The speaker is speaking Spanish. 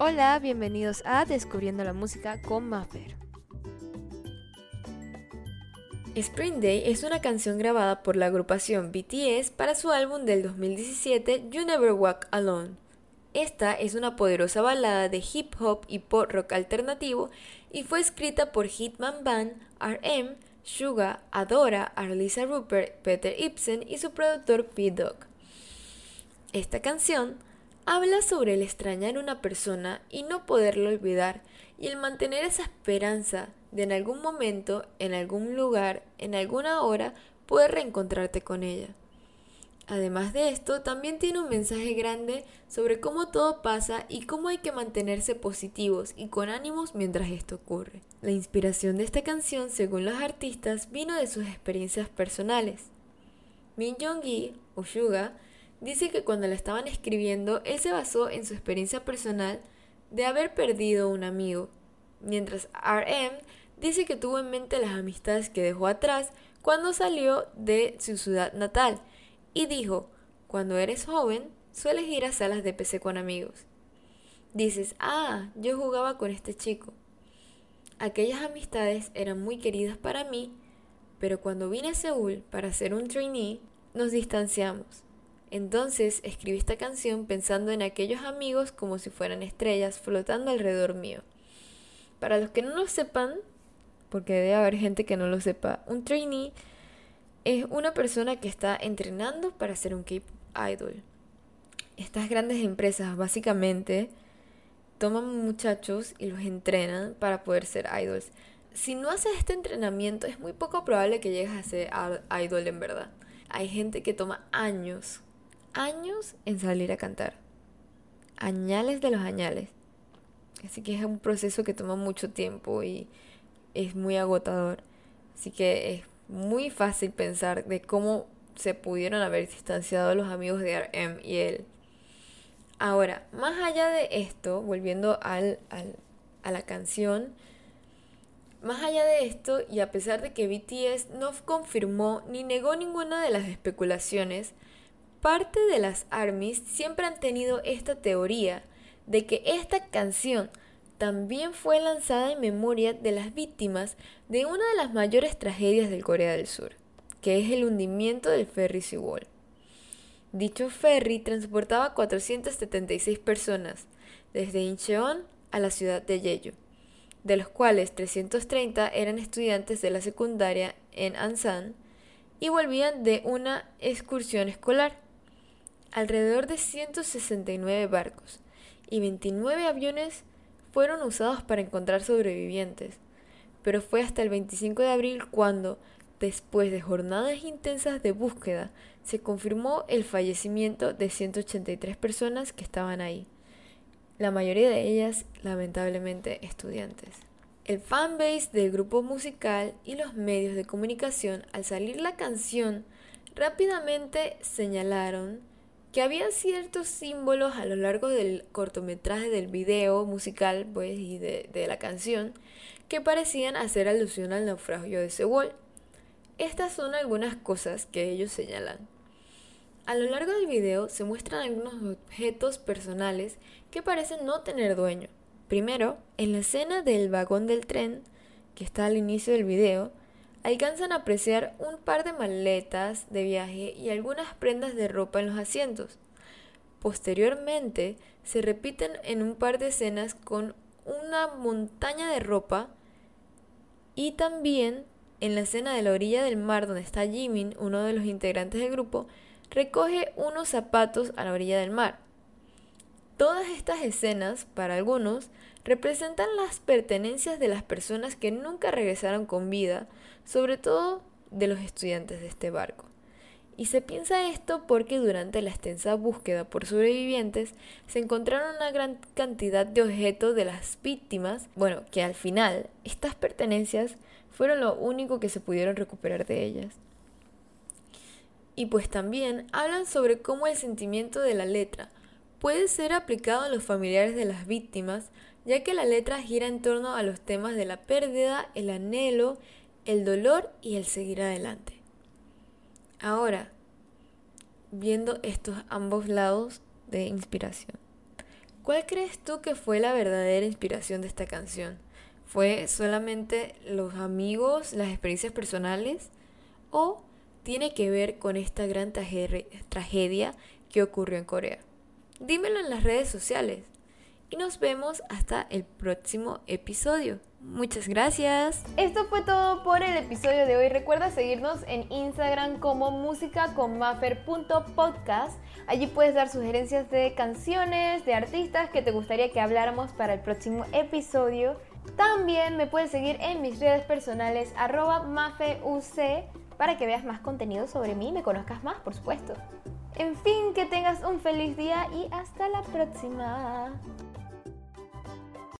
Hola, bienvenidos a Descubriendo la Música con Maffer. Spring Day es una canción grabada por la agrupación BTS para su álbum del 2017 You Never Walk Alone. Esta es una poderosa balada de hip hop y pop rock alternativo y fue escrita por Hitman Band, RM, Suga, Adora, Arlisa Rupert, Peter Ibsen y su productor P-Dog. Esta canción habla sobre el extrañar una persona y no poderlo olvidar y el mantener esa esperanza de en algún momento, en algún lugar, en alguna hora, poder reencontrarte con ella. Además de esto, también tiene un mensaje grande sobre cómo todo pasa y cómo hay que mantenerse positivos y con ánimos mientras esto ocurre. La inspiración de esta canción, según los artistas, vino de sus experiencias personales. Min Jong-gi, o Suga, dice que cuando la estaban escribiendo, él se basó en su experiencia personal de haber perdido un amigo, mientras RM dice que tuvo en mente las amistades que dejó atrás cuando salió de su ciudad natal y dijo, cuando eres joven, sueles ir a salas de PC con amigos. Dices, ah, yo jugaba con este chico. Aquellas amistades eran muy queridas para mí, pero cuando vine a Seúl para hacer un trainee, nos distanciamos. Entonces escribí esta canción pensando en aquellos amigos como si fueran estrellas flotando alrededor mío. Para los que no lo sepan, porque debe haber gente que no lo sepa, un trainee es una persona que está entrenando para ser un K-idol. Estas grandes empresas básicamente toman muchachos y los entrenan para poder ser idols. Si no haces este entrenamiento es muy poco probable que llegues a ser idol en verdad. Hay gente que toma años, años en salir a cantar. Añales de los añales. Así que es un proceso que toma mucho tiempo y es muy agotador. Así que es muy fácil pensar de cómo se pudieron haber distanciado los amigos de RM y él. Ahora, más allá de esto, volviendo al, a la canción, más allá de esto, y a pesar de que BTS no confirmó ni negó ninguna de las especulaciones, parte de las ARMYs siempre han tenido esta teoría de que esta canción también fue lanzada en memoria de las víctimas de una de las mayores tragedias del Corea del Sur, que es el hundimiento del ferry Sewol. Dicho ferry transportaba 476 personas desde Incheon a la ciudad de Jeju, de los cuales 330 eran estudiantes de la secundaria en Ansan y volvían de una excursión escolar. Alrededor de 169 barcos y 29 aviones fueron usados para encontrar sobrevivientes, pero fue hasta el 25 de abril cuando, después de jornadas intensas de búsqueda, se confirmó el fallecimiento de 183 personas que estaban ahí, la mayoría de ellas lamentablemente estudiantes. El fanbase del grupo musical y los medios de comunicación al salir la canción rápidamente señalaron que había ciertos símbolos a lo largo del cortometraje del video musical pues, y de, de la canción que parecían hacer alusión al naufragio de Seúl. Estas son algunas cosas que ellos señalan. A lo largo del video se muestran algunos objetos personales que parecen no tener dueño. Primero, en la escena del vagón del tren, que está al inicio del video, alcanzan a apreciar un par de maletas de viaje y algunas prendas de ropa en los asientos. Posteriormente, se repiten en un par de escenas con una montaña de ropa y también en la escena de la orilla del mar donde está Jimin, uno de los integrantes del grupo, recoge unos zapatos a la orilla del mar. Todas estas escenas, para algunos, representan las pertenencias de las personas que nunca regresaron con vida, sobre todo de los estudiantes de este barco. Y se piensa esto porque durante la extensa búsqueda por sobrevivientes se encontraron una gran cantidad de objetos de las víctimas, bueno, que al final estas pertenencias fueron lo único que se pudieron recuperar de ellas. Y pues también hablan sobre cómo el sentimiento de la letra puede ser aplicado a los familiares de las víctimas, ya que la letra gira en torno a los temas de la pérdida, el anhelo, el dolor y el seguir adelante. Ahora, viendo estos ambos lados de inspiración, ¿Cuál crees tú que fue la verdadera inspiración de esta canción? ¿Fue solamente los amigos, las experiencias personales? ¿O tiene que ver con esta gran tragedia que ocurrió en Corea? Dímelo en las redes sociales. Y nos vemos hasta el próximo episodio. Muchas gracias. Esto fue todo por el episodio de hoy. Recuerda seguirnos en Instagram como musicaconmaffer.podcast. Allí puedes dar sugerencias de canciones, de artistas que te gustaría que habláramos para el próximo episodio. También me puedes seguir en mis redes personales arroba mafeuc para que veas más contenido sobre mí y me conozcas más, por supuesto. En fin, que tengas un feliz día y hasta la próxima.